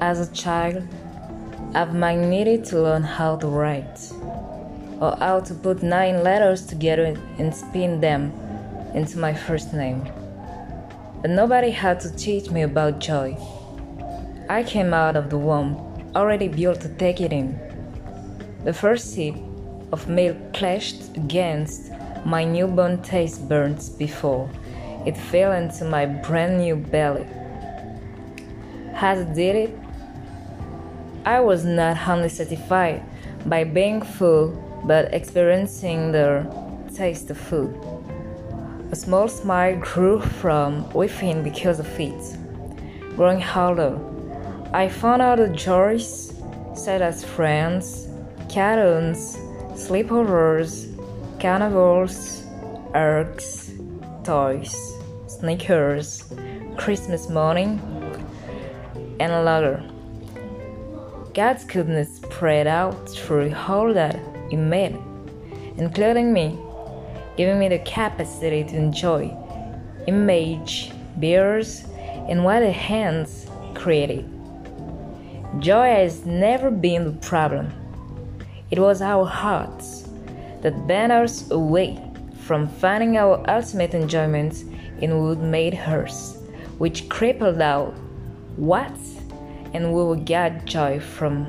As a child, I've needed to learn how to write, or how to put nine letters together and spin them into my first name. But nobody had to teach me about joy. I came out of the womb already built to take it in. The first sip of milk clashed against my newborn taste buds before it fell into my brand new belly. As it did it, I was not only satisfied by being full but experiencing the taste of food. A small smile grew from within because of it. Growing older, I found out the joys such as friends, cartoons, sleepovers, carnivals, eggs, toys, sneakers, Christmas morning, and later. God's goodness spread out through all that He made, including me, giving me the capacity to enjoy image, beers, and what the hands created. Joy has never been the problem. It was our hearts that bent us away from finding our ultimate enjoyment in what made hers, which crippled out what and we will get joy from